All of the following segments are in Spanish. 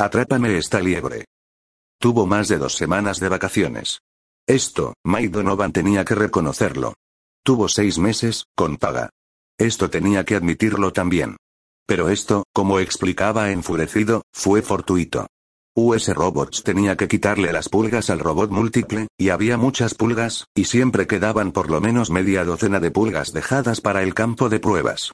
Atrápame esta liebre. Tuvo más de dos semanas de vacaciones. Esto, Mike Donovan tenía que reconocerlo. Tuvo seis meses, con paga. Esto tenía que admitirlo también. Pero esto, como explicaba enfurecido, fue fortuito. US Robots tenía que quitarle las pulgas al robot múltiple, y había muchas pulgas, y siempre quedaban por lo menos media docena de pulgas dejadas para el campo de pruebas.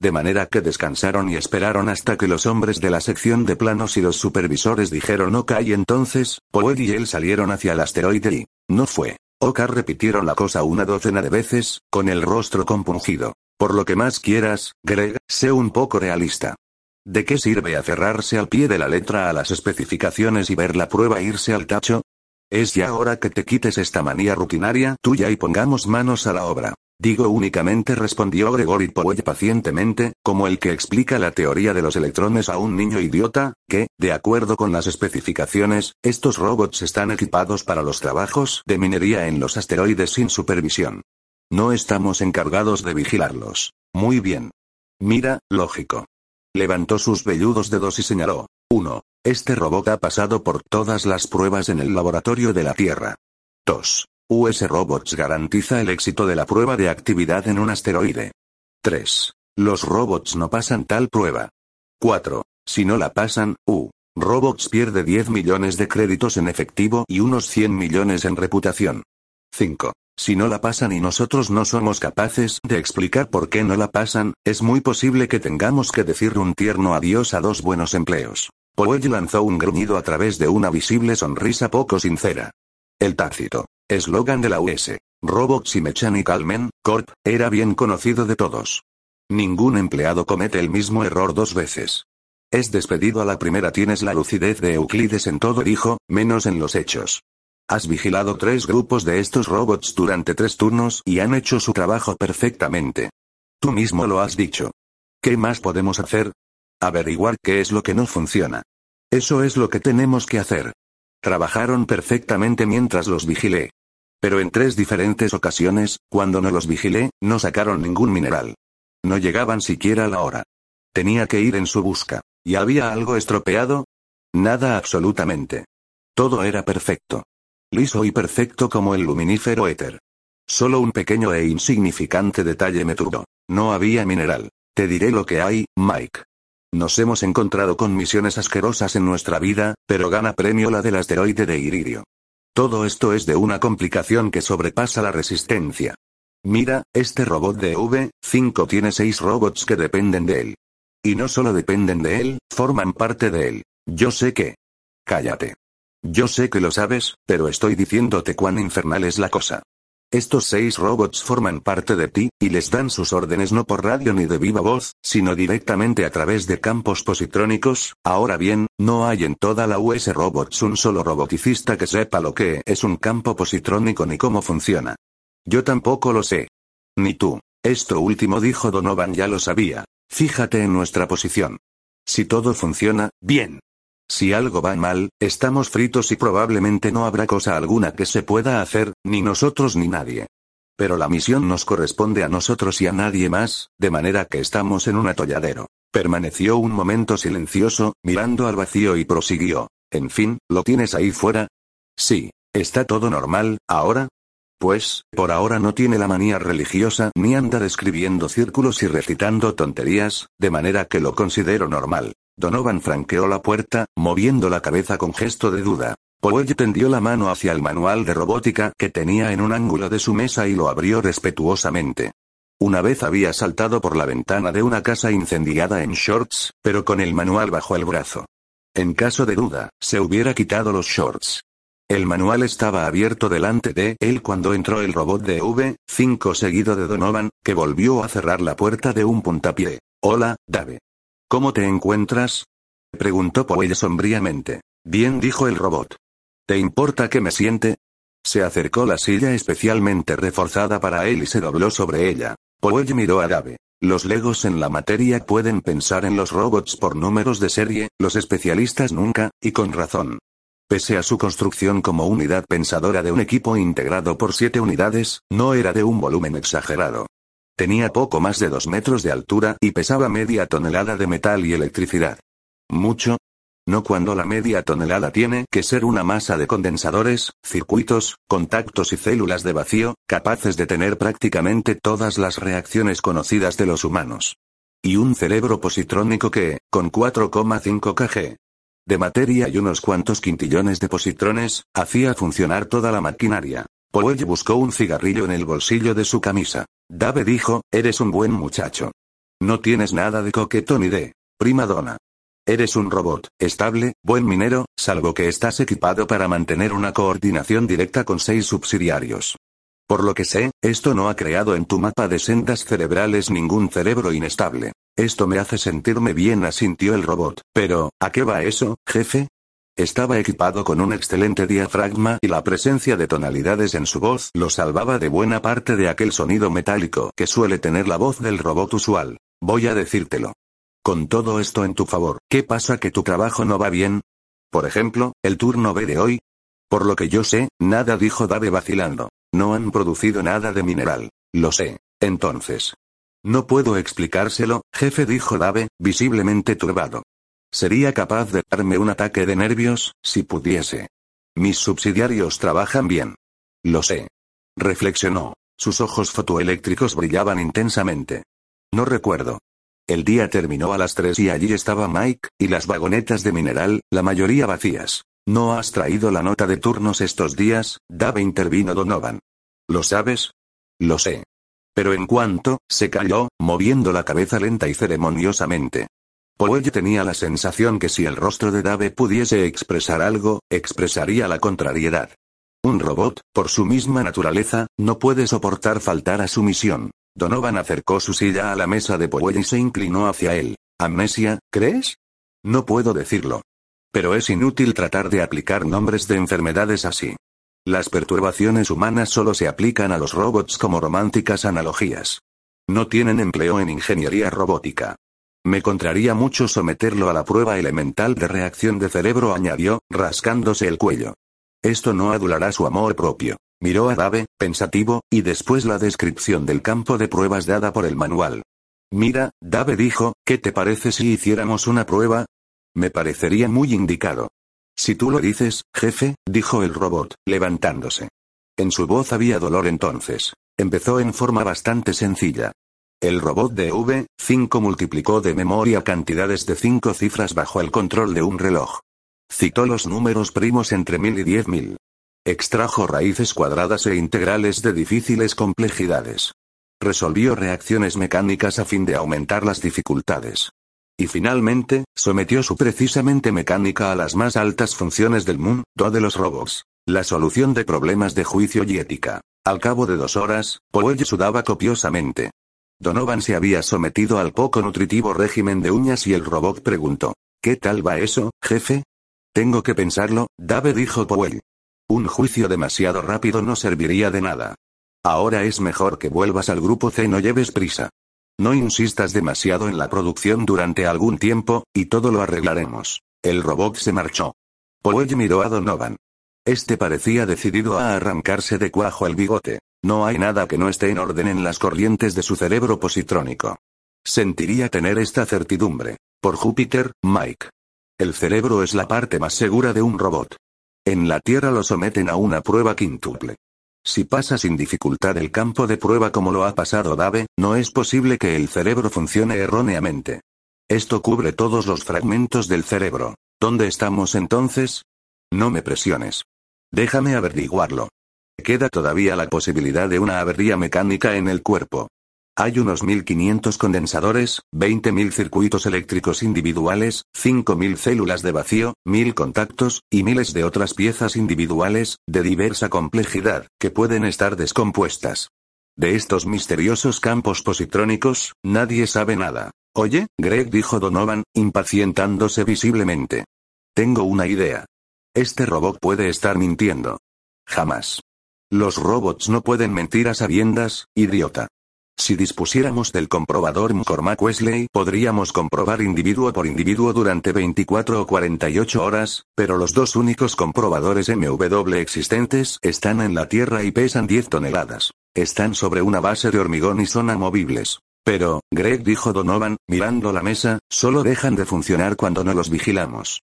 De manera que descansaron y esperaron hasta que los hombres de la sección de planos y los supervisores dijeron ok y entonces, Poed y él salieron hacia el asteroide y, no fue. Oka repitieron la cosa una docena de veces, con el rostro compungido. Por lo que más quieras, Greg, sé un poco realista. ¿De qué sirve aferrarse al pie de la letra a las especificaciones y ver la prueba irse al tacho? Es ya hora que te quites esta manía rutinaria tuya y pongamos manos a la obra. Digo únicamente respondió Gregory Powell pacientemente, como el que explica la teoría de los electrones a un niño idiota, que, de acuerdo con las especificaciones, estos robots están equipados para los trabajos de minería en los asteroides sin supervisión. No estamos encargados de vigilarlos. Muy bien. Mira, lógico. Levantó sus velludos dedos y señaló. 1. Este robot ha pasado por todas las pruebas en el laboratorio de la Tierra. 2. US Robots garantiza el éxito de la prueba de actividad en un asteroide. 3. Los robots no pasan tal prueba. 4. Si no la pasan, U. Robots pierde 10 millones de créditos en efectivo y unos 100 millones en reputación. 5. Si no la pasan y nosotros no somos capaces de explicar por qué no la pasan, es muy posible que tengamos que decir un tierno adiós a dos buenos empleos. Powell lanzó un gruñido a través de una visible sonrisa poco sincera. El tácito, eslogan de la US, Robots y Mechanical Men, Corp, era bien conocido de todos. Ningún empleado comete el mismo error dos veces. Es despedido a la primera tienes la lucidez de Euclides en todo dijo, menos en los hechos. Has vigilado tres grupos de estos robots durante tres turnos y han hecho su trabajo perfectamente. Tú mismo lo has dicho. ¿Qué más podemos hacer? Averiguar qué es lo que no funciona. Eso es lo que tenemos que hacer. Trabajaron perfectamente mientras los vigilé. Pero en tres diferentes ocasiones, cuando no los vigilé, no sacaron ningún mineral. No llegaban siquiera a la hora. Tenía que ir en su busca. ¿Y había algo estropeado? Nada absolutamente. Todo era perfecto. Liso y perfecto como el luminífero éter. Solo un pequeño e insignificante detalle me turbó. No había mineral. Te diré lo que hay, Mike. Nos hemos encontrado con misiones asquerosas en nuestra vida, pero gana premio la del asteroide de Iridio. Todo esto es de una complicación que sobrepasa la resistencia. Mira, este robot de V5 tiene seis robots que dependen de él. Y no solo dependen de él, forman parte de él. Yo sé que. Cállate. Yo sé que lo sabes, pero estoy diciéndote cuán infernal es la cosa. Estos seis robots forman parte de ti, y les dan sus órdenes no por radio ni de viva voz, sino directamente a través de campos positrónicos. Ahora bien, no hay en toda la US Robots un solo roboticista que sepa lo que es un campo positrónico ni cómo funciona. Yo tampoco lo sé. Ni tú. Esto último dijo Donovan ya lo sabía. Fíjate en nuestra posición. Si todo funciona, bien. Si algo va mal, estamos fritos y probablemente no habrá cosa alguna que se pueda hacer, ni nosotros ni nadie. Pero la misión nos corresponde a nosotros y a nadie más, de manera que estamos en un atolladero. Permaneció un momento silencioso, mirando al vacío y prosiguió. En fin, ¿lo tienes ahí fuera? Sí. ¿Está todo normal, ahora? Pues, por ahora no tiene la manía religiosa ni anda describiendo círculos y recitando tonterías, de manera que lo considero normal. Donovan franqueó la puerta, moviendo la cabeza con gesto de duda. Powell tendió la mano hacia el manual de robótica que tenía en un ángulo de su mesa y lo abrió respetuosamente. Una vez había saltado por la ventana de una casa incendiada en shorts, pero con el manual bajo el brazo. En caso de duda, se hubiera quitado los shorts. El manual estaba abierto delante de él cuando entró el robot de V5 seguido de Donovan, que volvió a cerrar la puerta de un puntapié. Hola, Dave. ¿Cómo te encuentras? preguntó Powell sombríamente. Bien dijo el robot. ¿Te importa que me siente? Se acercó la silla especialmente reforzada para él y se dobló sobre ella. Powell miró a Dave. Los legos en la materia pueden pensar en los robots por números de serie, los especialistas nunca, y con razón. Pese a su construcción como unidad pensadora de un equipo integrado por siete unidades, no era de un volumen exagerado. Tenía poco más de dos metros de altura y pesaba media tonelada de metal y electricidad. ¿Mucho? no cuando la media tonelada tiene que ser una masa de condensadores, circuitos, contactos y células de vacío, capaces de tener prácticamente todas las reacciones conocidas de los humanos. Y un cerebro positrónico que, con 4,5 kg de materia y unos cuantos quintillones de positrones, hacía funcionar toda la maquinaria. Powell buscó un cigarrillo en el bolsillo de su camisa. Dave dijo, eres un buen muchacho. No tienes nada de coquetón ni de prima donna. Eres un robot, estable, buen minero, salvo que estás equipado para mantener una coordinación directa con seis subsidiarios. Por lo que sé, esto no ha creado en tu mapa de sendas cerebrales ningún cerebro inestable. Esto me hace sentirme bien, asintió el robot. Pero, ¿a qué va eso, jefe? Estaba equipado con un excelente diafragma y la presencia de tonalidades en su voz lo salvaba de buena parte de aquel sonido metálico que suele tener la voz del robot usual. Voy a decírtelo. Con todo esto en tu favor, ¿qué pasa que tu trabajo no va bien? Por ejemplo, el turno B de hoy. Por lo que yo sé, nada dijo Dave vacilando. No han producido nada de mineral. Lo sé. Entonces. No puedo explicárselo, jefe dijo Dave, visiblemente turbado. Sería capaz de darme un ataque de nervios, si pudiese. Mis subsidiarios trabajan bien. Lo sé. Reflexionó. Sus ojos fotoeléctricos brillaban intensamente. No recuerdo. El día terminó a las tres y allí estaba Mike, y las vagonetas de mineral, la mayoría vacías. ¿No has traído la nota de turnos estos días? Dave intervino Donovan. ¿Lo sabes? Lo sé. Pero en cuanto, se calló, moviendo la cabeza lenta y ceremoniosamente. Powell tenía la sensación que si el rostro de Dave pudiese expresar algo, expresaría la contrariedad. Un robot, por su misma naturaleza, no puede soportar faltar a su misión. Donovan acercó su silla a la mesa de Powell y se inclinó hacia él. ¿Amnesia, crees? No puedo decirlo. Pero es inútil tratar de aplicar nombres de enfermedades así. Las perturbaciones humanas solo se aplican a los robots como románticas analogías. No tienen empleo en ingeniería robótica. Me contraría mucho someterlo a la prueba elemental de reacción de cerebro, añadió, rascándose el cuello. Esto no adulará su amor propio. Miró a Dave, pensativo, y después la descripción del campo de pruebas dada por el manual. Mira, Dave dijo, ¿qué te parece si hiciéramos una prueba? Me parecería muy indicado. Si tú lo dices, jefe, dijo el robot, levantándose. En su voz había dolor entonces. Empezó en forma bastante sencilla. El robot de V5 multiplicó de memoria cantidades de cinco cifras bajo el control de un reloj. Citó los números primos entre mil y diez mil. Extrajo raíces cuadradas e integrales de difíciles complejidades. Resolvió reacciones mecánicas a fin de aumentar las dificultades. Y finalmente, sometió su precisamente mecánica a las más altas funciones del mundo de los robots. La solución de problemas de juicio y ética. Al cabo de dos horas, Powell sudaba copiosamente. Donovan se había sometido al poco nutritivo régimen de uñas y el robot preguntó. ¿Qué tal va eso, jefe? Tengo que pensarlo, Dave dijo Powell. Un juicio demasiado rápido no serviría de nada. Ahora es mejor que vuelvas al grupo C, no lleves prisa. No insistas demasiado en la producción durante algún tiempo, y todo lo arreglaremos. El robot se marchó. Powell miró a Donovan. Este parecía decidido a arrancarse de cuajo el bigote. No hay nada que no esté en orden en las corrientes de su cerebro positrónico. Sentiría tener esta certidumbre. Por Júpiter, Mike. El cerebro es la parte más segura de un robot. En la Tierra lo someten a una prueba quíntuple. Si pasa sin dificultad el campo de prueba como lo ha pasado Dave, no es posible que el cerebro funcione erróneamente. Esto cubre todos los fragmentos del cerebro. ¿Dónde estamos entonces? No me presiones. Déjame averiguarlo. Queda todavía la posibilidad de una avería mecánica en el cuerpo. Hay unos 1500 condensadores, 20.000 circuitos eléctricos individuales, 5.000 células de vacío, 1.000 contactos, y miles de otras piezas individuales, de diversa complejidad, que pueden estar descompuestas. De estos misteriosos campos positrónicos, nadie sabe nada. Oye, Greg dijo Donovan, impacientándose visiblemente. Tengo una idea. Este robot puede estar mintiendo. Jamás. Los robots no pueden mentir a sabiendas, idiota. Si dispusiéramos del comprobador McCormack Wesley, podríamos comprobar individuo por individuo durante 24 o 48 horas, pero los dos únicos comprobadores MW existentes están en la Tierra y pesan 10 toneladas. Están sobre una base de hormigón y son amovibles. Pero, Greg dijo Donovan, mirando la mesa, solo dejan de funcionar cuando no los vigilamos.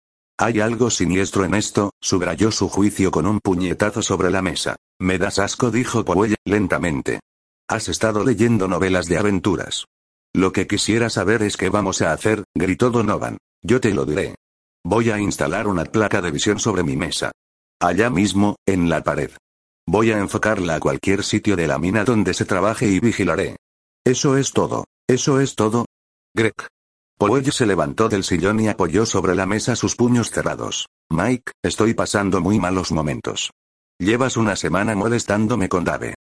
Hay algo siniestro en esto, subrayó su juicio con un puñetazo sobre la mesa. Me das asco, dijo Powell, lentamente. Has estado leyendo novelas de aventuras. Lo que quisiera saber es qué vamos a hacer, gritó Donovan. Yo te lo diré. Voy a instalar una placa de visión sobre mi mesa. Allá mismo, en la pared. Voy a enfocarla a cualquier sitio de la mina donde se trabaje y vigilaré. Eso es todo. Eso es todo. Greg. Powell se levantó del sillón y apoyó sobre la mesa sus puños cerrados. Mike, estoy pasando muy malos momentos. Llevas una semana molestándome con Dave.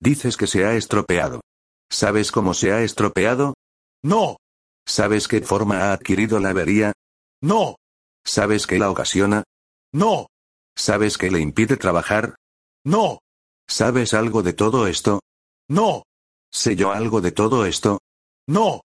Dices que se ha estropeado. ¿Sabes cómo se ha estropeado? No. ¿Sabes qué forma ha adquirido la avería? No. ¿Sabes qué la ocasiona? No. ¿Sabes qué le impide trabajar? No. ¿Sabes algo de todo esto? No. ¿Sé yo algo de todo esto? No.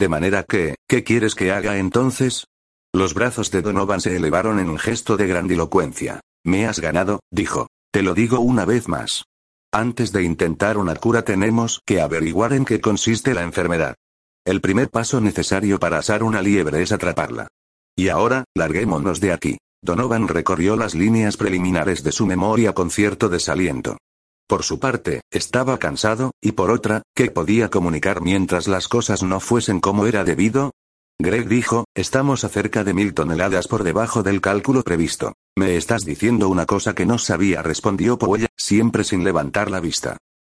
De manera que, ¿qué quieres que haga entonces? Los brazos de Donovan se elevaron en un gesto de grandilocuencia. Me has ganado, dijo. Te lo digo una vez más. Antes de intentar una cura tenemos que averiguar en qué consiste la enfermedad. El primer paso necesario para asar una liebre es atraparla. Y ahora, larguémonos de aquí. Donovan recorrió las líneas preliminares de su memoria con cierto desaliento. Por su parte, estaba cansado, y por otra, ¿qué podía comunicar mientras las cosas no fuesen como era debido? Greg dijo, estamos a cerca de mil toneladas por debajo del cálculo previsto. Me estás diciendo una cosa que no sabía, respondió Powell, siempre sin levantar la vista.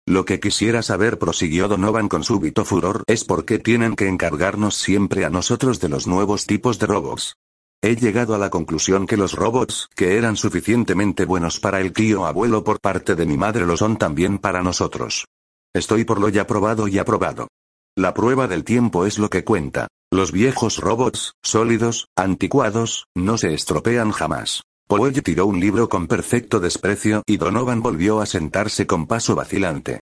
Lo que quisiera saber, prosiguió Donovan con súbito furor, es por qué tienen que encargarnos siempre a nosotros de los nuevos tipos de robots. He llegado a la conclusión que los robots, que eran suficientemente buenos para el tío abuelo por parte de mi madre, lo son también para nosotros. Estoy por lo ya probado y aprobado. La prueba del tiempo es lo que cuenta. Los viejos robots, sólidos, anticuados, no se estropean jamás. Powell tiró un libro con perfecto desprecio y Donovan volvió a sentarse con paso vacilante.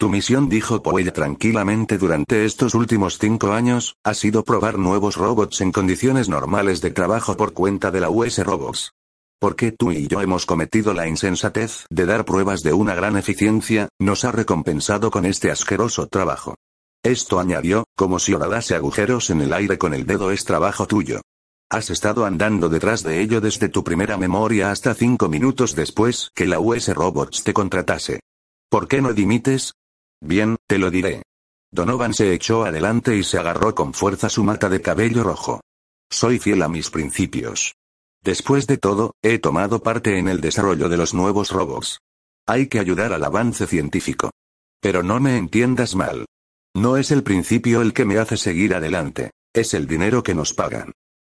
Tu misión, dijo Powell tranquilamente durante estos últimos cinco años, ha sido probar nuevos robots en condiciones normales de trabajo por cuenta de la US Robots. Porque tú y yo hemos cometido la insensatez de dar pruebas de una gran eficiencia, nos ha recompensado con este asqueroso trabajo. Esto añadió, como si horadase agujeros en el aire con el dedo es trabajo tuyo. Has estado andando detrás de ello desde tu primera memoria hasta cinco minutos después que la US Robots te contratase. ¿Por qué no dimites? Bien, te lo diré. Donovan se echó adelante y se agarró con fuerza su mata de cabello rojo. Soy fiel a mis principios. Después de todo, he tomado parte en el desarrollo de los nuevos robots. Hay que ayudar al avance científico. Pero no me entiendas mal. No es el principio el que me hace seguir adelante, es el dinero que nos pagan.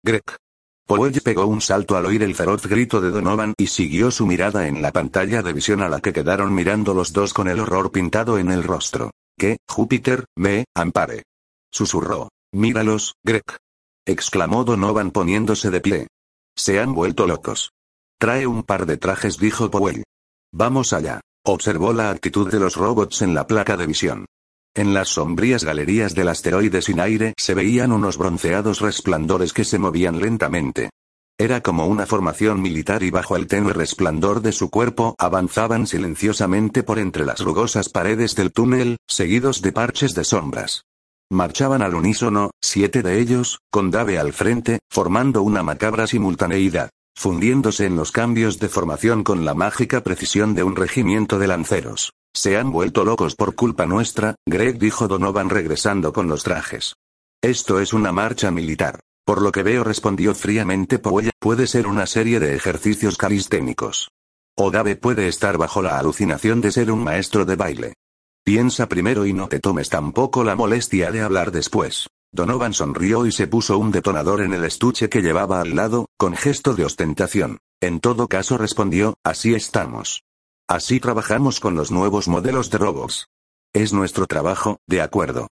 Greg. Powell pegó un salto al oír el feroz grito de Donovan y siguió su mirada en la pantalla de visión a la que quedaron mirando los dos con el horror pintado en el rostro. Que, Júpiter, me, ampare. Susurró. Míralos, Greg. exclamó Donovan poniéndose de pie. Se han vuelto locos. Trae un par de trajes, dijo Powell. Vamos allá. Observó la actitud de los robots en la placa de visión. En las sombrías galerías del asteroide sin aire se veían unos bronceados resplandores que se movían lentamente. Era como una formación militar y bajo el tenue resplandor de su cuerpo avanzaban silenciosamente por entre las rugosas paredes del túnel, seguidos de parches de sombras. Marchaban al unísono, siete de ellos, con Dave al frente, formando una macabra simultaneidad, fundiéndose en los cambios de formación con la mágica precisión de un regimiento de lanceros. Se han vuelto locos por culpa nuestra, Greg dijo Donovan regresando con los trajes. Esto es una marcha militar. Por lo que veo respondió fríamente Powell, puede ser una serie de ejercicios calisténicos. O Dave puede estar bajo la alucinación de ser un maestro de baile. Piensa primero y no te tomes tampoco la molestia de hablar después. Donovan sonrió y se puso un detonador en el estuche que llevaba al lado, con gesto de ostentación. En todo caso respondió, así estamos. Así trabajamos con los nuevos modelos de robots. Es nuestro trabajo, de acuerdo.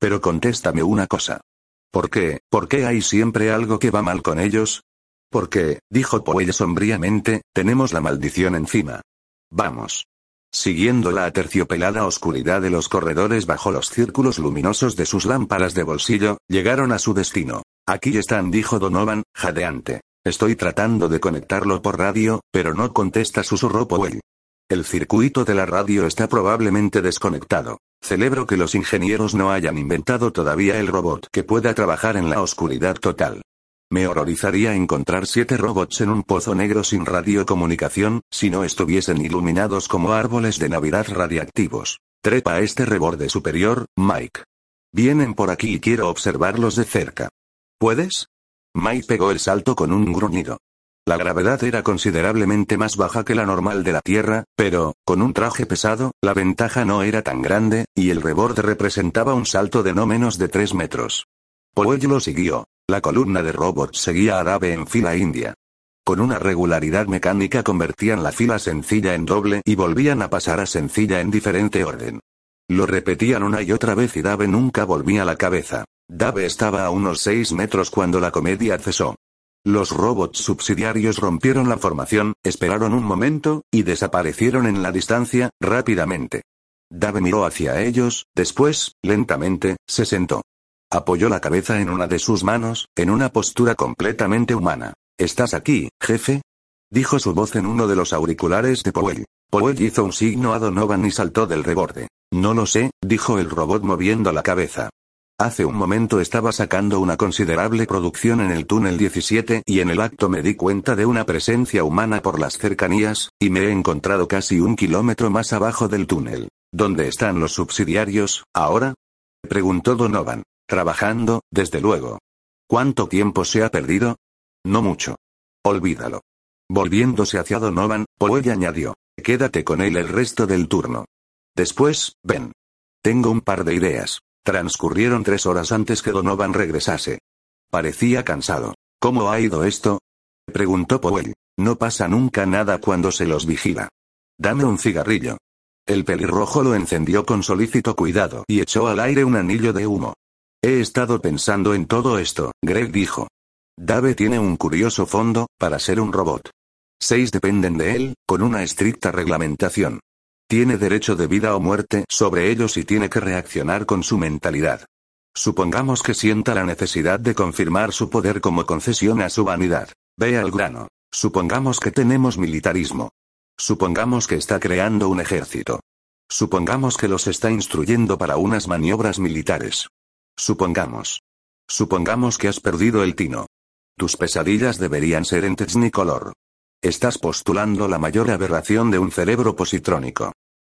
Pero contéstame una cosa. ¿Por qué, por qué hay siempre algo que va mal con ellos? Porque, dijo Powell sombríamente, tenemos la maldición encima. Vamos. Siguiendo la aterciopelada oscuridad de los corredores bajo los círculos luminosos de sus lámparas de bolsillo, llegaron a su destino. Aquí están, dijo Donovan, jadeante. Estoy tratando de conectarlo por radio, pero no contesta, susurró Powell. El circuito de la radio está probablemente desconectado. Celebro que los ingenieros no hayan inventado todavía el robot que pueda trabajar en la oscuridad total. Me horrorizaría encontrar siete robots en un pozo negro sin radiocomunicación, si no estuviesen iluminados como árboles de Navidad radiactivos. Trepa a este reborde superior, Mike. Vienen por aquí y quiero observarlos de cerca. ¿Puedes? Mike pegó el salto con un gruñido. La gravedad era considerablemente más baja que la normal de la Tierra, pero, con un traje pesado, la ventaja no era tan grande, y el reborde representaba un salto de no menos de 3 metros. Powell lo siguió. La columna de robots seguía a Dave en fila india. Con una regularidad mecánica convertían la fila sencilla en doble y volvían a pasar a sencilla en diferente orden. Lo repetían una y otra vez y Dave nunca volvía la cabeza. Dave estaba a unos 6 metros cuando la comedia cesó. Los robots subsidiarios rompieron la formación, esperaron un momento, y desaparecieron en la distancia, rápidamente. Dave miró hacia ellos, después, lentamente, se sentó. Apoyó la cabeza en una de sus manos, en una postura completamente humana. ¿Estás aquí, jefe? Dijo su voz en uno de los auriculares de Powell. Powell hizo un signo a Donovan y saltó del reborde. No lo sé, dijo el robot moviendo la cabeza. Hace un momento estaba sacando una considerable producción en el túnel 17 y en el acto me di cuenta de una presencia humana por las cercanías, y me he encontrado casi un kilómetro más abajo del túnel. ¿Dónde están los subsidiarios, ahora? Preguntó Donovan. Trabajando, desde luego. ¿Cuánto tiempo se ha perdido? No mucho. Olvídalo. Volviéndose hacia Donovan, Powell añadió. Quédate con él el resto del turno. Después, ven. Tengo un par de ideas. Transcurrieron tres horas antes que Donovan regresase. Parecía cansado. ¿Cómo ha ido esto? Preguntó Powell. No pasa nunca nada cuando se los vigila. Dame un cigarrillo. El pelirrojo lo encendió con solícito cuidado y echó al aire un anillo de humo. He estado pensando en todo esto, Greg dijo. Dave tiene un curioso fondo, para ser un robot. Seis dependen de él, con una estricta reglamentación. Tiene derecho de vida o muerte sobre ellos y tiene que reaccionar con su mentalidad. Supongamos que sienta la necesidad de confirmar su poder como concesión a su vanidad. Ve al grano. Supongamos que tenemos militarismo. Supongamos que está creando un ejército. Supongamos que los está instruyendo para unas maniobras militares. Supongamos. Supongamos que has perdido el tino. Tus pesadillas deberían ser en Technicolor. Estás postulando la mayor aberración de un cerebro positrónico.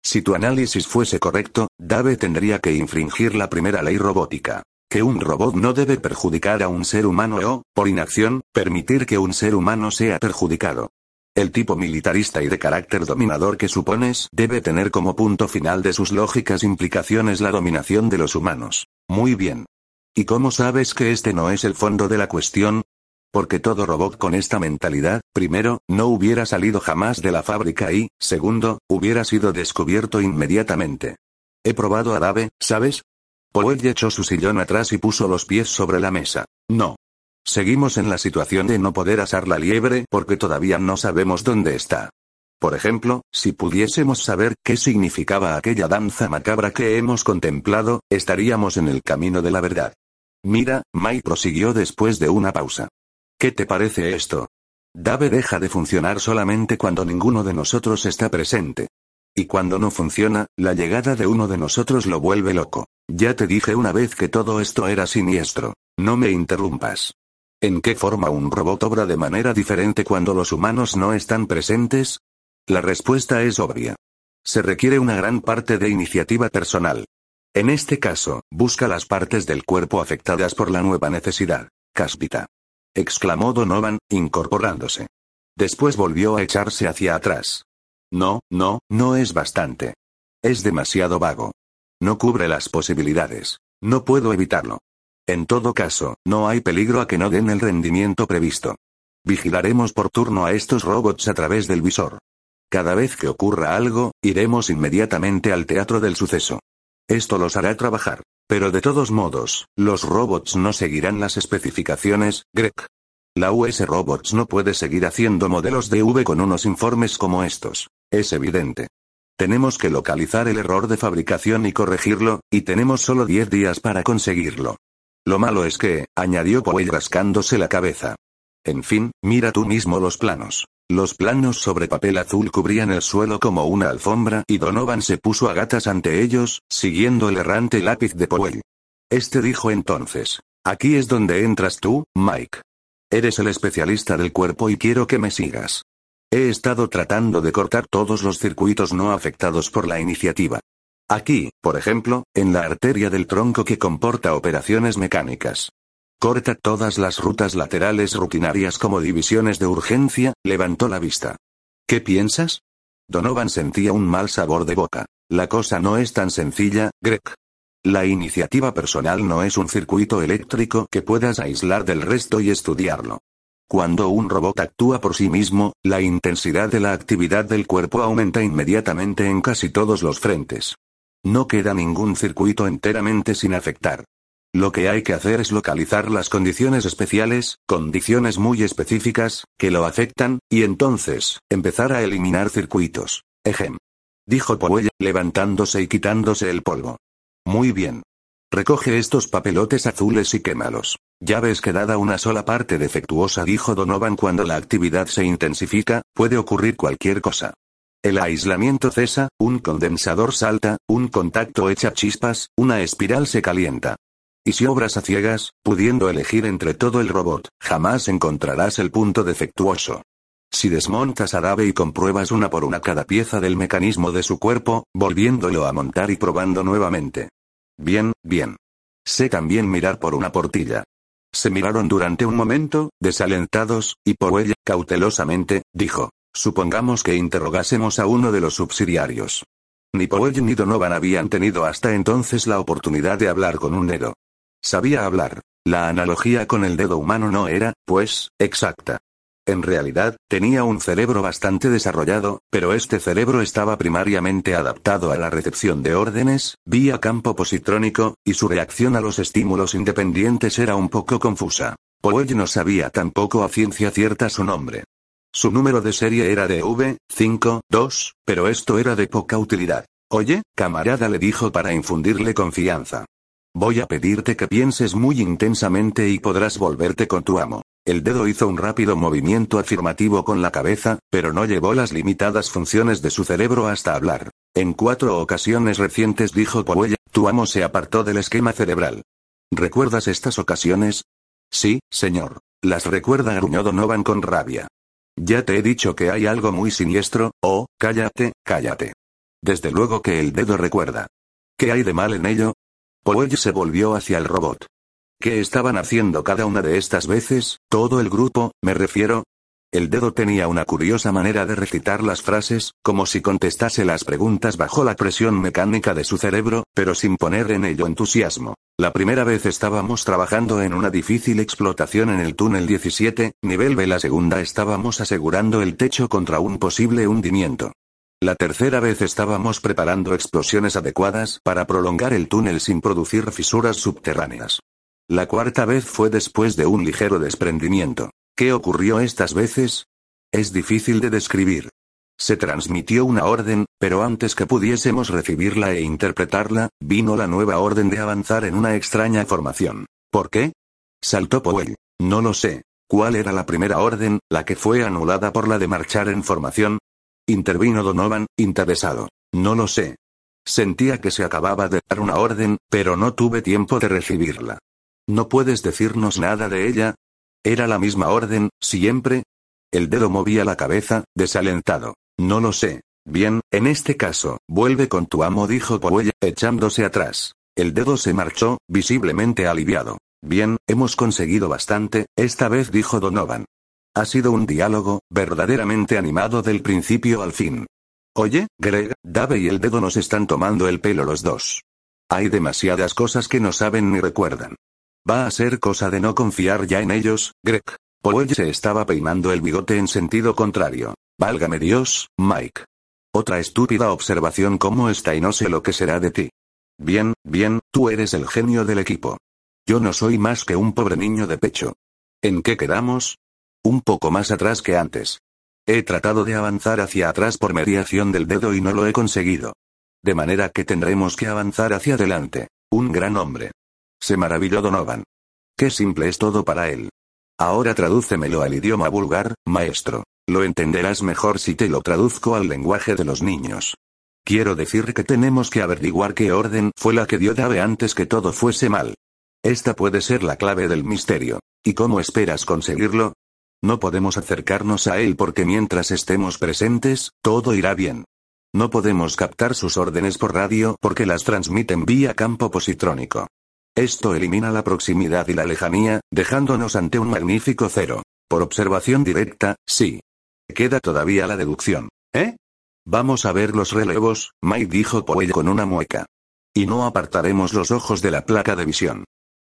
Si tu análisis fuese correcto, Dave tendría que infringir la primera ley robótica. Que un robot no debe perjudicar a un ser humano o, por inacción, permitir que un ser humano sea perjudicado. El tipo militarista y de carácter dominador que supones debe tener como punto final de sus lógicas implicaciones la dominación de los humanos. Muy bien. ¿Y cómo sabes que este no es el fondo de la cuestión? Porque todo robot con esta mentalidad, primero, no hubiera salido jamás de la fábrica y, segundo, hubiera sido descubierto inmediatamente. He probado Dave, ¿sabes? Powell echó su sillón atrás y puso los pies sobre la mesa. No. Seguimos en la situación de no poder asar la liebre porque todavía no sabemos dónde está. Por ejemplo, si pudiésemos saber qué significaba aquella danza macabra que hemos contemplado, estaríamos en el camino de la verdad. Mira, Mike prosiguió después de una pausa. ¿Qué te parece esto? Dave deja de funcionar solamente cuando ninguno de nosotros está presente. Y cuando no funciona, la llegada de uno de nosotros lo vuelve loco. Ya te dije una vez que todo esto era siniestro. No me interrumpas. ¿En qué forma un robot obra de manera diferente cuando los humanos no están presentes? La respuesta es obvia. Se requiere una gran parte de iniciativa personal. En este caso, busca las partes del cuerpo afectadas por la nueva necesidad. Cáspita exclamó Donovan, incorporándose. Después volvió a echarse hacia atrás. No, no, no es bastante. Es demasiado vago. No cubre las posibilidades. No puedo evitarlo. En todo caso, no hay peligro a que no den el rendimiento previsto. Vigilaremos por turno a estos robots a través del visor. Cada vez que ocurra algo, iremos inmediatamente al teatro del suceso. Esto los hará trabajar. Pero de todos modos, los robots no seguirán las especificaciones, Greg. La US Robots no puede seguir haciendo modelos de V con unos informes como estos. Es evidente. Tenemos que localizar el error de fabricación y corregirlo, y tenemos solo 10 días para conseguirlo. Lo malo es que, añadió Powell rascándose la cabeza. En fin, mira tú mismo los planos. Los planos sobre papel azul cubrían el suelo como una alfombra y Donovan se puso a gatas ante ellos, siguiendo el errante lápiz de Powell. Este dijo entonces. Aquí es donde entras tú, Mike. Eres el especialista del cuerpo y quiero que me sigas. He estado tratando de cortar todos los circuitos no afectados por la iniciativa. Aquí, por ejemplo, en la arteria del tronco que comporta operaciones mecánicas. Corta todas las rutas laterales rutinarias como divisiones de urgencia, levantó la vista. ¿Qué piensas? Donovan sentía un mal sabor de boca. La cosa no es tan sencilla, Greg. La iniciativa personal no es un circuito eléctrico que puedas aislar del resto y estudiarlo. Cuando un robot actúa por sí mismo, la intensidad de la actividad del cuerpo aumenta inmediatamente en casi todos los frentes. No queda ningún circuito enteramente sin afectar. Lo que hay que hacer es localizar las condiciones especiales, condiciones muy específicas, que lo afectan, y entonces, empezar a eliminar circuitos. Ejem. Dijo Powell, levantándose y quitándose el polvo. Muy bien. Recoge estos papelotes azules y quémalos. Ya ves que dada una sola parte defectuosa, dijo Donovan cuando la actividad se intensifica, puede ocurrir cualquier cosa. El aislamiento cesa, un condensador salta, un contacto echa chispas, una espiral se calienta. Y si obras a ciegas, pudiendo elegir entre todo el robot, jamás encontrarás el punto defectuoso. Si desmontas a Dave y compruebas una por una cada pieza del mecanismo de su cuerpo, volviéndolo a montar y probando nuevamente. Bien, bien. Sé también mirar por una portilla. Se miraron durante un momento, desalentados, y Powell, cautelosamente, dijo. Supongamos que interrogásemos a uno de los subsidiarios. Ni Powell ni Donovan habían tenido hasta entonces la oportunidad de hablar con un dedo. Sabía hablar. La analogía con el dedo humano no era, pues, exacta. En realidad, tenía un cerebro bastante desarrollado, pero este cerebro estaba primariamente adaptado a la recepción de órdenes, vía campo positrónico, y su reacción a los estímulos independientes era un poco confusa. Powell no sabía tampoco a ciencia cierta su nombre. Su número de serie era de V52, pero esto era de poca utilidad. Oye, camarada le dijo para infundirle confianza. Voy a pedirte que pienses muy intensamente y podrás volverte con tu amo. El dedo hizo un rápido movimiento afirmativo con la cabeza, pero no llevó las limitadas funciones de su cerebro hasta hablar. En cuatro ocasiones recientes dijo Powell, tu amo se apartó del esquema cerebral. ¿Recuerdas estas ocasiones? Sí, señor. Las recuerda gruñó Donovan con rabia. Ya te he dicho que hay algo muy siniestro, oh, cállate, cállate. Desde luego que el dedo recuerda. ¿Qué hay de mal en ello? Powell se volvió hacia el robot. ¿Qué estaban haciendo cada una de estas veces, todo el grupo, me refiero? El dedo tenía una curiosa manera de recitar las frases, como si contestase las preguntas bajo la presión mecánica de su cerebro, pero sin poner en ello entusiasmo. La primera vez estábamos trabajando en una difícil explotación en el túnel 17, nivel B. La segunda estábamos asegurando el techo contra un posible hundimiento. La tercera vez estábamos preparando explosiones adecuadas para prolongar el túnel sin producir fisuras subterráneas. La cuarta vez fue después de un ligero desprendimiento. ¿Qué ocurrió estas veces? Es difícil de describir. Se transmitió una orden, pero antes que pudiésemos recibirla e interpretarla, vino la nueva orden de avanzar en una extraña formación. ¿Por qué? Saltó Powell. No lo sé. ¿Cuál era la primera orden, la que fue anulada por la de marchar en formación? Intervino Donovan, interesado. No lo sé. Sentía que se acababa de dar una orden, pero no tuve tiempo de recibirla. ¿No puedes decirnos nada de ella? ¿Era la misma orden, siempre? El dedo movía la cabeza, desalentado. No lo sé. Bien, en este caso, vuelve con tu amo, dijo Powell, echándose atrás. El dedo se marchó, visiblemente aliviado. Bien, hemos conseguido bastante, esta vez dijo Donovan. Ha sido un diálogo, verdaderamente animado del principio al fin. Oye, Greg, Dave y el dedo nos están tomando el pelo los dos. Hay demasiadas cosas que no saben ni recuerdan. Va a ser cosa de no confiar ya en ellos, Greg. Powell se estaba peinando el bigote en sentido contrario. Válgame Dios, Mike. Otra estúpida observación como esta y no sé lo que será de ti. Bien, bien, tú eres el genio del equipo. Yo no soy más que un pobre niño de pecho. ¿En qué quedamos? Un poco más atrás que antes. He tratado de avanzar hacia atrás por mediación del dedo y no lo he conseguido. De manera que tendremos que avanzar hacia adelante. Un gran hombre. Se maravilló Donovan. Qué simple es todo para él. Ahora tradúcemelo al idioma vulgar, maestro. Lo entenderás mejor si te lo traduzco al lenguaje de los niños. Quiero decir que tenemos que averiguar qué orden fue la que dio Dave antes que todo fuese mal. Esta puede ser la clave del misterio. ¿Y cómo esperas conseguirlo? No podemos acercarnos a él porque mientras estemos presentes, todo irá bien. No podemos captar sus órdenes por radio porque las transmiten vía campo positrónico. Esto elimina la proximidad y la lejanía, dejándonos ante un magnífico cero. Por observación directa, sí. Queda todavía la deducción. ¿Eh? Vamos a ver los relevos, Mike dijo Poe con una mueca. Y no apartaremos los ojos de la placa de visión.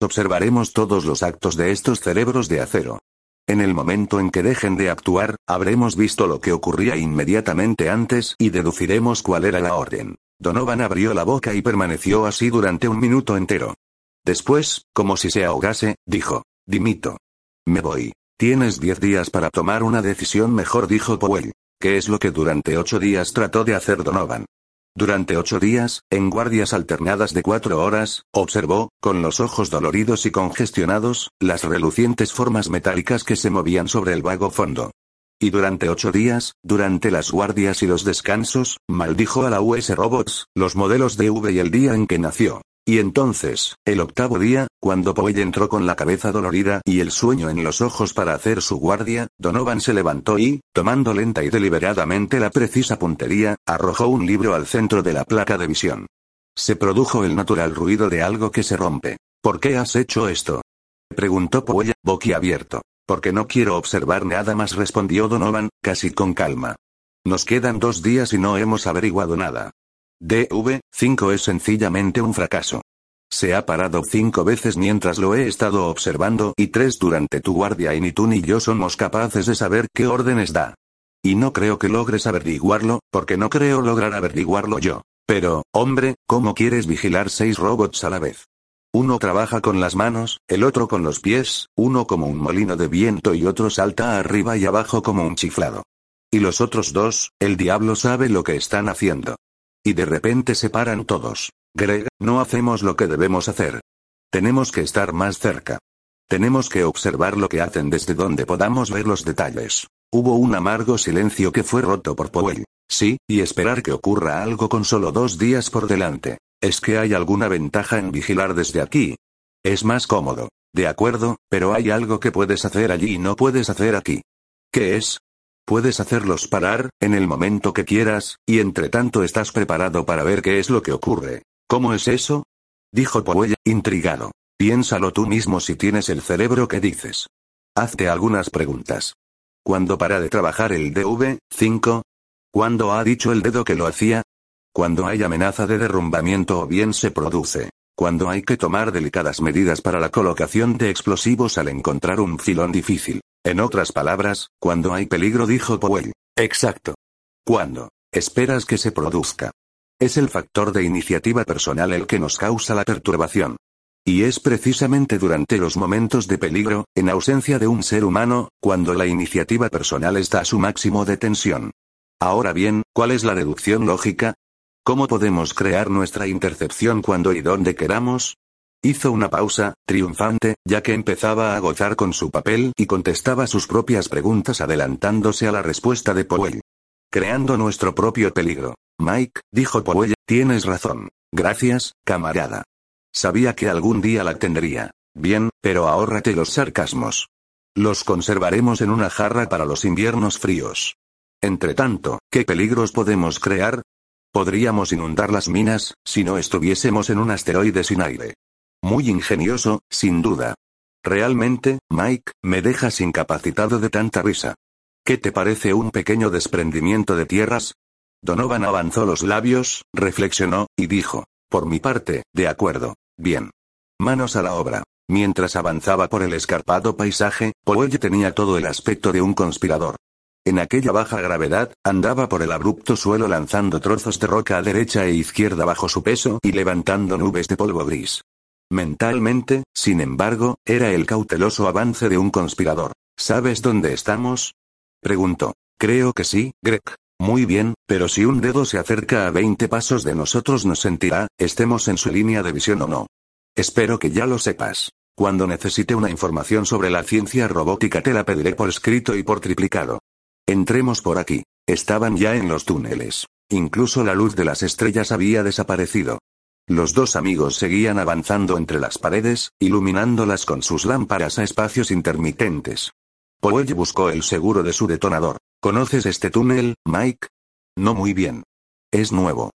Observaremos todos los actos de estos cerebros de acero. En el momento en que dejen de actuar, habremos visto lo que ocurría inmediatamente antes y deduciremos cuál era la orden. Donovan abrió la boca y permaneció así durante un minuto entero. Después, como si se ahogase, dijo, Dimito. Me voy. Tienes diez días para tomar una decisión mejor, dijo Powell que es lo que durante ocho días trató de hacer Donovan. Durante ocho días, en guardias alternadas de cuatro horas, observó, con los ojos doloridos y congestionados, las relucientes formas metálicas que se movían sobre el vago fondo. Y durante ocho días, durante las guardias y los descansos, maldijo a la US Robots, los modelos de V y el día en que nació. Y entonces, el octavo día, cuando Poe entró con la cabeza dolorida y el sueño en los ojos para hacer su guardia, Donovan se levantó y, tomando lenta y deliberadamente la precisa puntería, arrojó un libro al centro de la placa de visión. Se produjo el natural ruido de algo que se rompe. ¿Por qué has hecho esto? preguntó Poe, boquiabierto. Porque no quiero observar nada más, respondió Donovan, casi con calma. Nos quedan dos días y no hemos averiguado nada. DV5 es sencillamente un fracaso. Se ha parado cinco veces mientras lo he estado observando y tres durante tu guardia y ni tú ni yo somos capaces de saber qué órdenes da. Y no creo que logres averiguarlo, porque no creo lograr averiguarlo yo. Pero, hombre, ¿cómo quieres vigilar seis robots a la vez? Uno trabaja con las manos, el otro con los pies, uno como un molino de viento y otro salta arriba y abajo como un chiflado. Y los otros dos, el diablo sabe lo que están haciendo. Y de repente se paran todos. Greg, no hacemos lo que debemos hacer. Tenemos que estar más cerca. Tenemos que observar lo que hacen desde donde podamos ver los detalles. Hubo un amargo silencio que fue roto por Powell. Sí, y esperar que ocurra algo con solo dos días por delante. ¿Es que hay alguna ventaja en vigilar desde aquí? Es más cómodo. De acuerdo, pero hay algo que puedes hacer allí y no puedes hacer aquí. ¿Qué es? Puedes hacerlos parar, en el momento que quieras, y entre tanto estás preparado para ver qué es lo que ocurre. ¿Cómo es eso? Dijo Powell, intrigado. Piénsalo tú mismo si tienes el cerebro que dices. Hazte algunas preguntas. ¿Cuándo para de trabajar el DV5? ¿Cuándo ha dicho el dedo que lo hacía? Cuando hay amenaza de derrumbamiento o bien se produce. Cuando hay que tomar delicadas medidas para la colocación de explosivos al encontrar un filón difícil. En otras palabras, cuando hay peligro, dijo Powell. Exacto. ¿Cuándo? Esperas que se produzca. Es el factor de iniciativa personal el que nos causa la perturbación. Y es precisamente durante los momentos de peligro, en ausencia de un ser humano, cuando la iniciativa personal está a su máximo de tensión. Ahora bien, ¿cuál es la deducción lógica? ¿Cómo podemos crear nuestra intercepción cuando y donde queramos? Hizo una pausa, triunfante, ya que empezaba a gozar con su papel y contestaba sus propias preguntas adelantándose a la respuesta de Powell. Creando nuestro propio peligro. Mike, dijo Powell, tienes razón. Gracias, camarada. Sabía que algún día la tendría. Bien, pero ahórrate los sarcasmos. Los conservaremos en una jarra para los inviernos fríos. Entre tanto, ¿qué peligros podemos crear? Podríamos inundar las minas, si no estuviésemos en un asteroide sin aire. Muy ingenioso, sin duda. Realmente, Mike, me dejas incapacitado de tanta risa. ¿Qué te parece un pequeño desprendimiento de tierras? Donovan avanzó los labios, reflexionó, y dijo, por mi parte, de acuerdo. Bien. Manos a la obra. Mientras avanzaba por el escarpado paisaje, Powell tenía todo el aspecto de un conspirador. En aquella baja gravedad, andaba por el abrupto suelo lanzando trozos de roca a derecha e izquierda bajo su peso y levantando nubes de polvo gris. Mentalmente, sin embargo, era el cauteloso avance de un conspirador. ¿Sabes dónde estamos? Preguntó. Creo que sí, Greg. Muy bien, pero si un dedo se acerca a 20 pasos de nosotros nos sentirá, estemos en su línea de visión o no. Espero que ya lo sepas. Cuando necesite una información sobre la ciencia robótica te la pediré por escrito y por triplicado. Entremos por aquí. Estaban ya en los túneles. Incluso la luz de las estrellas había desaparecido. Los dos amigos seguían avanzando entre las paredes, iluminándolas con sus lámparas a espacios intermitentes. Powell buscó el seguro de su detonador. ¿Conoces este túnel, Mike? No muy bien. Es nuevo.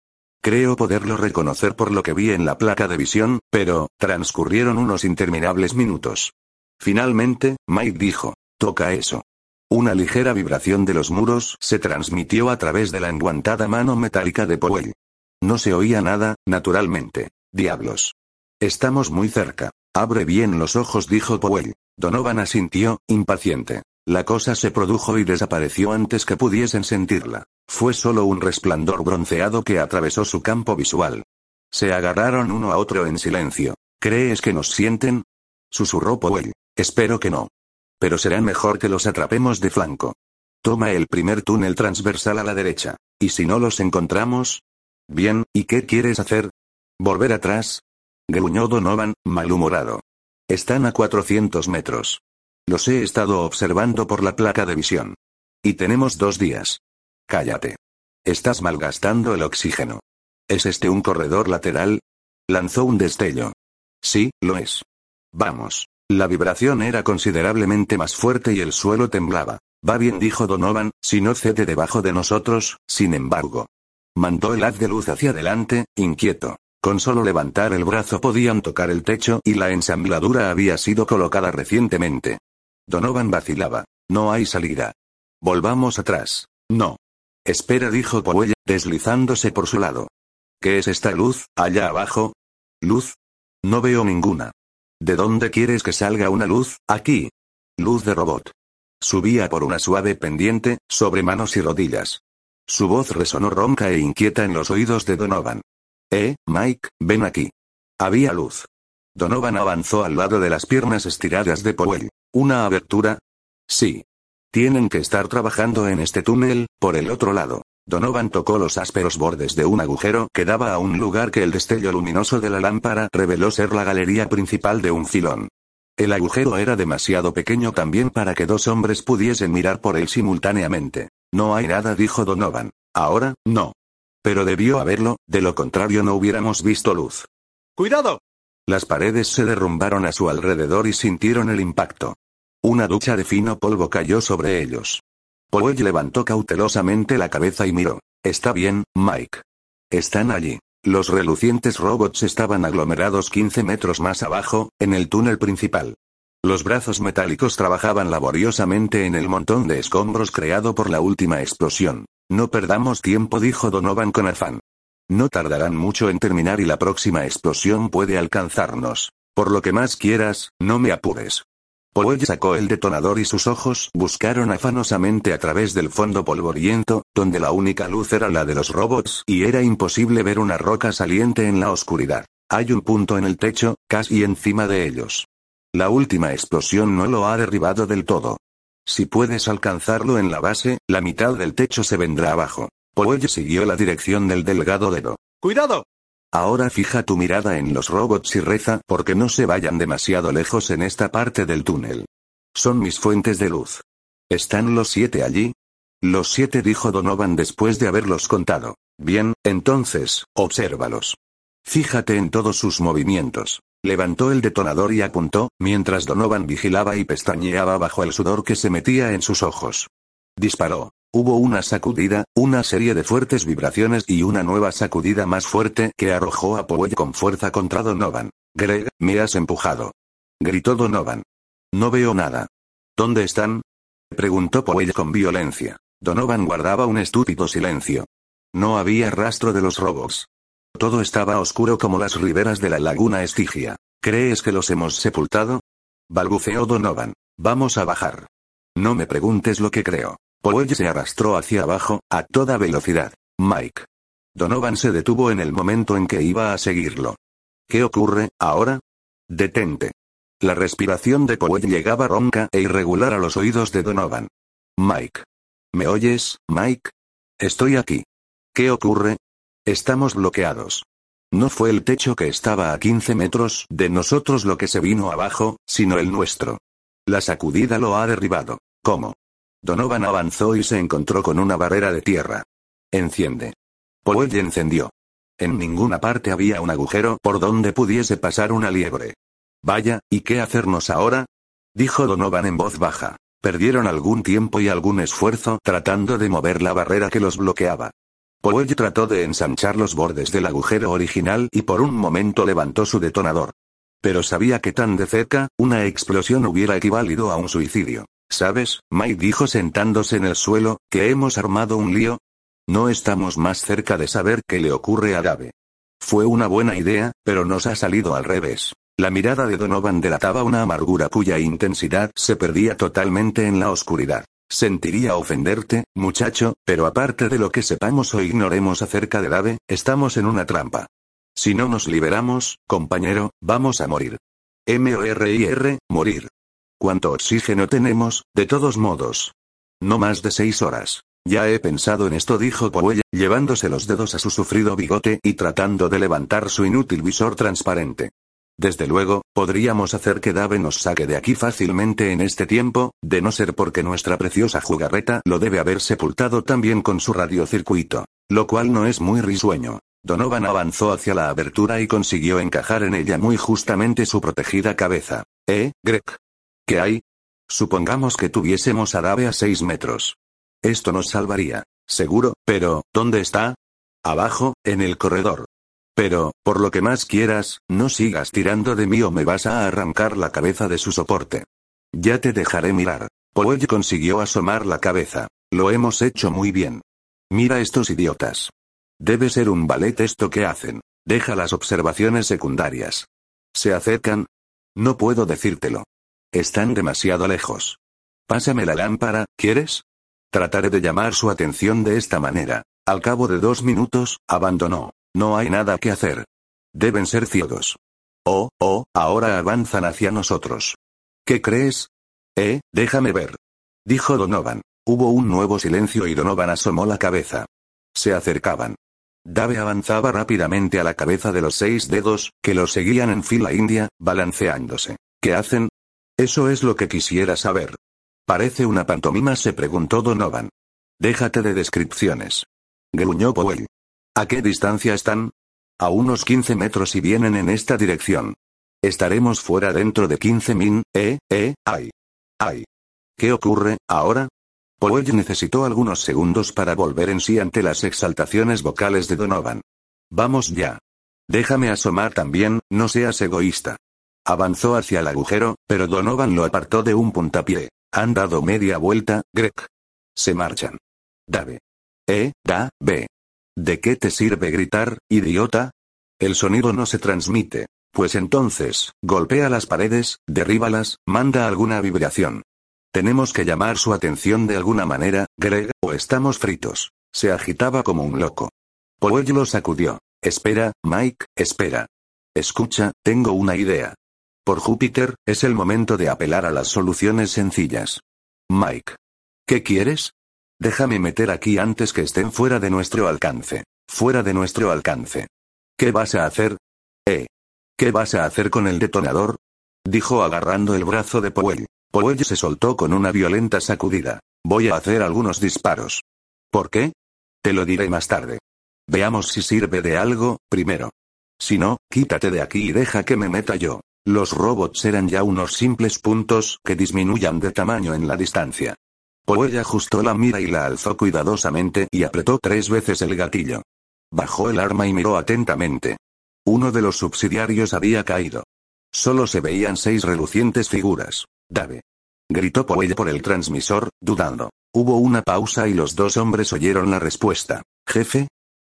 Creo poderlo reconocer por lo que vi en la placa de visión, pero, transcurrieron unos interminables minutos. Finalmente, Mike dijo, toca eso. Una ligera vibración de los muros se transmitió a través de la enguantada mano metálica de Powell. No se oía nada, naturalmente. Diablos. Estamos muy cerca. Abre bien los ojos, dijo Powell. Donovan asintió, impaciente. La cosa se produjo y desapareció antes que pudiesen sentirla. Fue solo un resplandor bronceado que atravesó su campo visual. Se agarraron uno a otro en silencio. ¿Crees que nos sienten? Susurró Powell. Espero que no. Pero será mejor que los atrapemos de flanco. Toma el primer túnel transversal a la derecha. ¿Y si no los encontramos? Bien, ¿y qué quieres hacer? ¿Volver atrás? Gruñó Donovan, malhumorado. Están a 400 metros. Los he estado observando por la placa de visión. Y tenemos dos días. Cállate. Estás malgastando el oxígeno. ¿Es este un corredor lateral? Lanzó un destello. Sí, lo es. Vamos. La vibración era considerablemente más fuerte y el suelo temblaba. Va bien, dijo Donovan, si no cede debajo de nosotros, sin embargo. Mandó el haz de luz hacia adelante, inquieto. Con solo levantar el brazo podían tocar el techo y la ensambladura había sido colocada recientemente. Donovan vacilaba. No hay salida. Volvamos atrás. No. Espera, dijo Powell, deslizándose por su lado. ¿Qué es esta luz, allá abajo? ¿Luz? No veo ninguna. ¿De dónde quieres que salga una luz? Aquí. Luz de robot. Subía por una suave pendiente, sobre manos y rodillas. Su voz resonó ronca e inquieta en los oídos de Donovan. Eh, Mike, ven aquí. Había luz. Donovan avanzó al lado de las piernas estiradas de Powell. ¿Una abertura? Sí. Tienen que estar trabajando en este túnel, por el otro lado. Donovan tocó los ásperos bordes de un agujero que daba a un lugar que el destello luminoso de la lámpara reveló ser la galería principal de un filón. El agujero era demasiado pequeño también para que dos hombres pudiesen mirar por él simultáneamente. No hay nada, dijo Donovan. Ahora, no. Pero debió haberlo, de lo contrario no hubiéramos visto luz. ¡Cuidado! Las paredes se derrumbaron a su alrededor y sintieron el impacto. Una ducha de fino polvo cayó sobre ellos. Powell levantó cautelosamente la cabeza y miró. Está bien, Mike. Están allí. Los relucientes robots estaban aglomerados 15 metros más abajo, en el túnel principal. Los brazos metálicos trabajaban laboriosamente en el montón de escombros creado por la última explosión. No perdamos tiempo, dijo Donovan con afán. No tardarán mucho en terminar y la próxima explosión puede alcanzarnos. Por lo que más quieras, no me apures. Powell sacó el detonador y sus ojos buscaron afanosamente a través del fondo polvoriento, donde la única luz era la de los robots y era imposible ver una roca saliente en la oscuridad. Hay un punto en el techo, casi encima de ellos. La última explosión no lo ha derribado del todo. Si puedes alcanzarlo en la base, la mitad del techo se vendrá abajo. Powell siguió la dirección del delgado dedo. ¡Cuidado! Ahora fija tu mirada en los robots y reza porque no se vayan demasiado lejos en esta parte del túnel. Son mis fuentes de luz. ¿Están los siete allí? Los siete dijo Donovan después de haberlos contado. Bien, entonces, obsérvalos. Fíjate en todos sus movimientos. Levantó el detonador y apuntó, mientras Donovan vigilaba y pestañeaba bajo el sudor que se metía en sus ojos. Disparó. Hubo una sacudida, una serie de fuertes vibraciones y una nueva sacudida más fuerte que arrojó a Powell con fuerza contra Donovan. Greg, me has empujado. Gritó Donovan. No veo nada. ¿Dónde están? Preguntó Powell con violencia. Donovan guardaba un estúpido silencio. No había rastro de los robots. Todo estaba oscuro como las riberas de la laguna Estigia. ¿Crees que los hemos sepultado? Balbuceó Donovan. Vamos a bajar. No me preguntes lo que creo. Powell se arrastró hacia abajo, a toda velocidad. Mike. Donovan se detuvo en el momento en que iba a seguirlo. ¿Qué ocurre, ahora? Detente. La respiración de Powell llegaba ronca e irregular a los oídos de Donovan. Mike. ¿Me oyes, Mike? Estoy aquí. ¿Qué ocurre? Estamos bloqueados. No fue el techo que estaba a 15 metros de nosotros lo que se vino abajo, sino el nuestro. La sacudida lo ha derribado. ¿Cómo? Donovan avanzó y se encontró con una barrera de tierra. Enciende. Powell encendió. En ninguna parte había un agujero por donde pudiese pasar una liebre. Vaya, ¿y qué hacernos ahora? dijo Donovan en voz baja. Perdieron algún tiempo y algún esfuerzo tratando de mover la barrera que los bloqueaba. Powell trató de ensanchar los bordes del agujero original y por un momento levantó su detonador. Pero sabía que tan de cerca, una explosión hubiera equivalido a un suicidio. ¿Sabes, Mike dijo sentándose en el suelo, que hemos armado un lío? No estamos más cerca de saber qué le ocurre a Dave. Fue una buena idea, pero nos ha salido al revés. La mirada de Donovan delataba una amargura cuya intensidad se perdía totalmente en la oscuridad. Sentiría ofenderte, muchacho, pero aparte de lo que sepamos o ignoremos acerca de Dave, estamos en una trampa. Si no nos liberamos, compañero, vamos a morir. M-O-R-I-R, morir. ¿Cuánto oxígeno tenemos, de todos modos? No más de seis horas. Ya he pensado en esto, dijo Powell, llevándose los dedos a su sufrido bigote y tratando de levantar su inútil visor transparente. Desde luego, podríamos hacer que Dave nos saque de aquí fácilmente en este tiempo, de no ser porque nuestra preciosa jugarreta lo debe haber sepultado también con su radiocircuito. Lo cual no es muy risueño. Donovan avanzó hacia la abertura y consiguió encajar en ella muy justamente su protegida cabeza. ¿Eh, Greg? ¿Qué hay? Supongamos que tuviésemos a Dave a seis metros. Esto nos salvaría. Seguro, pero, ¿dónde está? Abajo, en el corredor. Pero, por lo que más quieras, no sigas tirando de mí o me vas a arrancar la cabeza de su soporte. Ya te dejaré mirar. Powell consiguió asomar la cabeza. Lo hemos hecho muy bien. Mira estos idiotas. Debe ser un ballet esto que hacen. Deja las observaciones secundarias. ¿Se acercan? No puedo decírtelo. Están demasiado lejos. Pásame la lámpara, ¿quieres? Trataré de llamar su atención de esta manera. Al cabo de dos minutos, abandonó. No hay nada que hacer. Deben ser ciegos. Oh, oh, ahora avanzan hacia nosotros. ¿Qué crees? Eh, déjame ver. Dijo Donovan. Hubo un nuevo silencio y Donovan asomó la cabeza. Se acercaban. Dave avanzaba rápidamente a la cabeza de los seis dedos, que lo seguían en fila india, balanceándose. ¿Qué hacen? Eso es lo que quisiera saber. Parece una pantomima, se preguntó Donovan. Déjate de descripciones. Gruñó Powell. ¿A qué distancia están? A unos 15 metros y vienen en esta dirección. Estaremos fuera dentro de 15 min, eh, eh, ay. Ay. ¿Qué ocurre, ahora? Powell necesitó algunos segundos para volver en sí ante las exaltaciones vocales de Donovan. Vamos ya. Déjame asomar también, no seas egoísta. Avanzó hacia el agujero, pero Donovan lo apartó de un puntapié. Han dado media vuelta, Greg. Se marchan. Dave. Eh, da, ve. ¿De qué te sirve gritar, idiota? El sonido no se transmite. Pues entonces, golpea las paredes, derríbalas, manda alguna vibración. Tenemos que llamar su atención de alguna manera, Greg, o estamos fritos. Se agitaba como un loco. Powell lo sacudió. Espera, Mike, espera. Escucha, tengo una idea. Por Júpiter, es el momento de apelar a las soluciones sencillas. Mike. ¿Qué quieres? Déjame meter aquí antes que estén fuera de nuestro alcance. Fuera de nuestro alcance. ¿Qué vas a hacer? Eh. ¿Qué vas a hacer con el detonador? Dijo agarrando el brazo de Powell. Powell se soltó con una violenta sacudida. Voy a hacer algunos disparos. ¿Por qué? Te lo diré más tarde. Veamos si sirve de algo, primero. Si no, quítate de aquí y deja que me meta yo. Los robots eran ya unos simples puntos que disminuyan de tamaño en la distancia. Powell ajustó la mira y la alzó cuidadosamente y apretó tres veces el gatillo. Bajó el arma y miró atentamente. Uno de los subsidiarios había caído. Solo se veían seis relucientes figuras. Dave. Gritó Powell por el transmisor, dudando. Hubo una pausa y los dos hombres oyeron la respuesta. Jefe.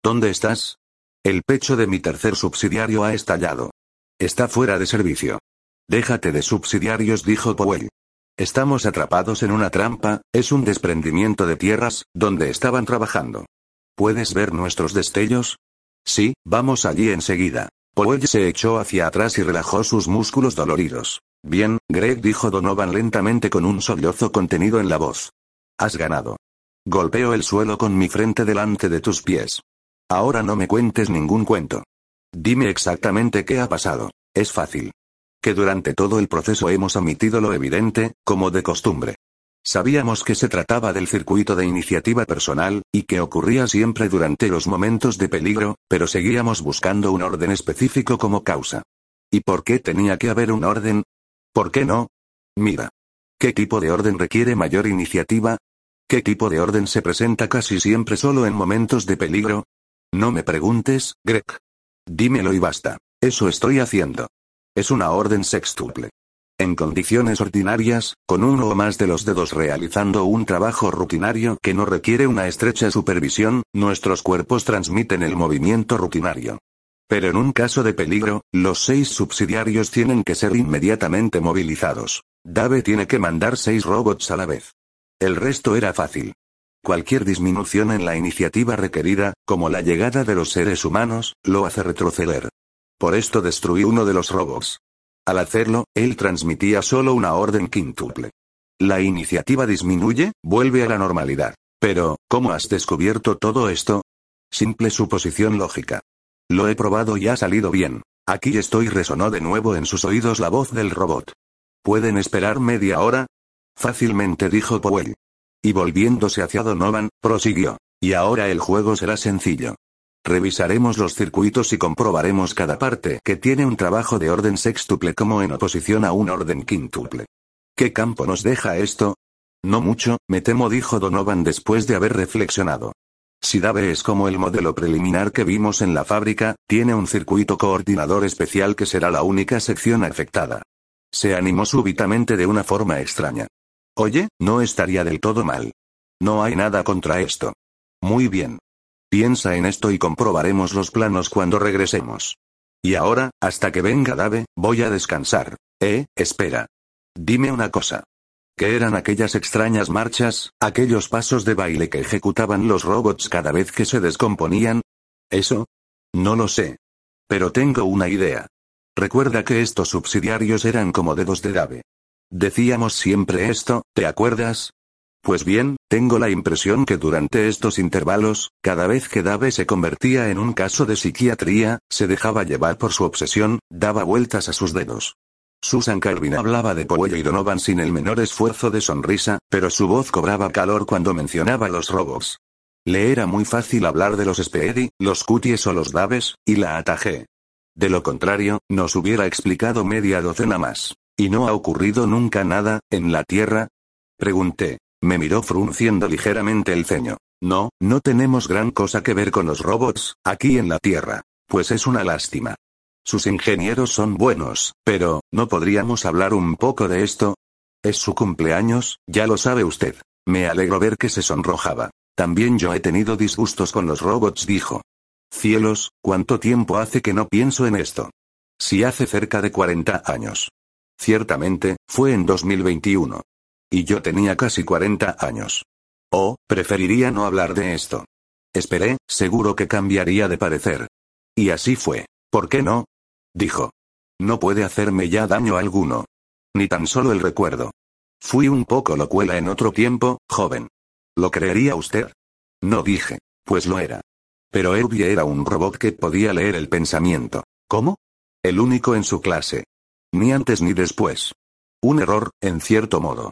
¿Dónde estás? El pecho de mi tercer subsidiario ha estallado. Está fuera de servicio. Déjate de subsidiarios, dijo Powell. Estamos atrapados en una trampa, es un desprendimiento de tierras, donde estaban trabajando. ¿Puedes ver nuestros destellos? Sí, vamos allí enseguida. Powell se echó hacia atrás y relajó sus músculos doloridos. Bien, Greg dijo Donovan lentamente con un sollozo contenido en la voz. Has ganado. Golpeo el suelo con mi frente delante de tus pies. Ahora no me cuentes ningún cuento. Dime exactamente qué ha pasado. Es fácil que durante todo el proceso hemos omitido lo evidente, como de costumbre. Sabíamos que se trataba del circuito de iniciativa personal, y que ocurría siempre durante los momentos de peligro, pero seguíamos buscando un orden específico como causa. ¿Y por qué tenía que haber un orden? ¿Por qué no? Mira. ¿Qué tipo de orden requiere mayor iniciativa? ¿Qué tipo de orden se presenta casi siempre solo en momentos de peligro? No me preguntes, Greg. Dímelo y basta. Eso estoy haciendo. Es una orden sextuple. En condiciones ordinarias, con uno o más de los dedos realizando un trabajo rutinario que no requiere una estrecha supervisión, nuestros cuerpos transmiten el movimiento rutinario. Pero en un caso de peligro, los seis subsidiarios tienen que ser inmediatamente movilizados. Dave tiene que mandar seis robots a la vez. El resto era fácil. Cualquier disminución en la iniciativa requerida, como la llegada de los seres humanos, lo hace retroceder. Por esto destruí uno de los robots. Al hacerlo, él transmitía solo una orden quíntuple. La iniciativa disminuye, vuelve a la normalidad. Pero, ¿cómo has descubierto todo esto? Simple suposición lógica. Lo he probado y ha salido bien. Aquí estoy resonó de nuevo en sus oídos la voz del robot. ¿Pueden esperar media hora? Fácilmente dijo Powell. Y volviéndose hacia Donovan, prosiguió. Y ahora el juego será sencillo. Revisaremos los circuitos y comprobaremos cada parte que tiene un trabajo de orden sextuple como en oposición a un orden quíntuple. ¿Qué campo nos deja esto? No mucho, me temo, dijo Donovan después de haber reflexionado. Si Dave es como el modelo preliminar que vimos en la fábrica, tiene un circuito coordinador especial que será la única sección afectada. Se animó súbitamente de una forma extraña. Oye, no estaría del todo mal. No hay nada contra esto. Muy bien. Piensa en esto y comprobaremos los planos cuando regresemos. Y ahora, hasta que venga Dave, voy a descansar. Eh, espera. Dime una cosa. ¿Qué eran aquellas extrañas marchas, aquellos pasos de baile que ejecutaban los robots cada vez que se descomponían? ¿Eso? No lo sé. Pero tengo una idea. Recuerda que estos subsidiarios eran como dedos de Dave. Decíamos siempre esto, ¿te acuerdas? Pues bien, tengo la impresión que durante estos intervalos, cada vez que Dave se convertía en un caso de psiquiatría, se dejaba llevar por su obsesión, daba vueltas a sus dedos. Susan Calvin hablaba de Powell y Donovan sin el menor esfuerzo de sonrisa, pero su voz cobraba calor cuando mencionaba los robots. Le era muy fácil hablar de los Speedy, los Cuties o los Daves, y la atajé. De lo contrario, nos hubiera explicado media docena más. ¿Y no ha ocurrido nunca nada, en la Tierra? Pregunté. Me miró frunciendo ligeramente el ceño. No, no tenemos gran cosa que ver con los robots, aquí en la Tierra. Pues es una lástima. Sus ingenieros son buenos, pero, ¿no podríamos hablar un poco de esto? Es su cumpleaños, ya lo sabe usted. Me alegro ver que se sonrojaba. También yo he tenido disgustos con los robots, dijo. Cielos, ¿cuánto tiempo hace que no pienso en esto? Si hace cerca de 40 años. Ciertamente, fue en 2021. Y yo tenía casi 40 años. Oh, preferiría no hablar de esto. Esperé, seguro que cambiaría de parecer. Y así fue. ¿Por qué no? Dijo. No puede hacerme ya daño alguno. Ni tan solo el recuerdo. Fui un poco locuela en otro tiempo, joven. ¿Lo creería usted? No dije, pues lo era. Pero Herbie era un robot que podía leer el pensamiento. ¿Cómo? El único en su clase. Ni antes ni después. Un error, en cierto modo.